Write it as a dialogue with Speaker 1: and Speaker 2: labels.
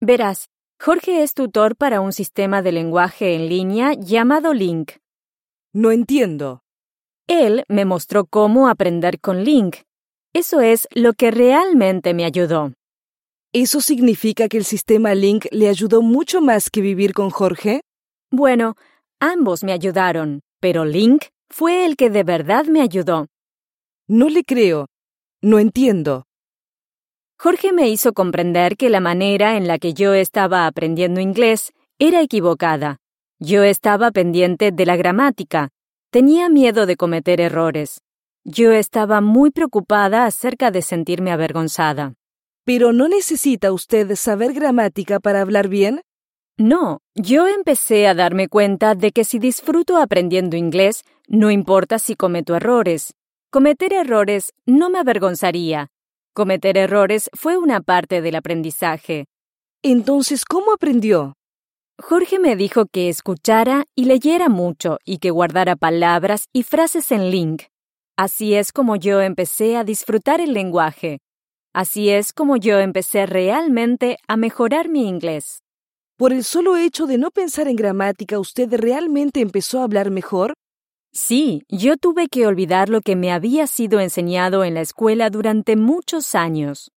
Speaker 1: Verás, Jorge es tutor para un sistema de lenguaje en línea llamado Link.
Speaker 2: No entiendo.
Speaker 1: Él me mostró cómo aprender con Link. Eso es lo que realmente me ayudó.
Speaker 2: ¿Eso significa que el sistema Link le ayudó mucho más que vivir con Jorge?
Speaker 1: Bueno, ambos me ayudaron, pero Link fue el que de verdad me ayudó.
Speaker 2: No le creo. No entiendo.
Speaker 1: Jorge me hizo comprender que la manera en la que yo estaba aprendiendo inglés era equivocada. Yo estaba pendiente de la gramática. Tenía miedo de cometer errores. Yo estaba muy preocupada acerca de sentirme avergonzada.
Speaker 2: ¿Pero no necesita usted saber gramática para hablar bien?
Speaker 1: No, yo empecé a darme cuenta de que si disfruto aprendiendo inglés, no importa si cometo errores. Cometer errores no me avergonzaría. Cometer errores fue una parte del aprendizaje.
Speaker 2: Entonces, ¿cómo aprendió?
Speaker 1: Jorge me dijo que escuchara y leyera mucho y que guardara palabras y frases en link. Así es como yo empecé a disfrutar el lenguaje. Así es como yo empecé realmente a mejorar mi inglés.
Speaker 2: ¿Por el solo hecho de no pensar en gramática usted realmente empezó a hablar mejor?
Speaker 1: Sí, yo tuve que olvidar lo que me había sido enseñado en la escuela durante muchos años.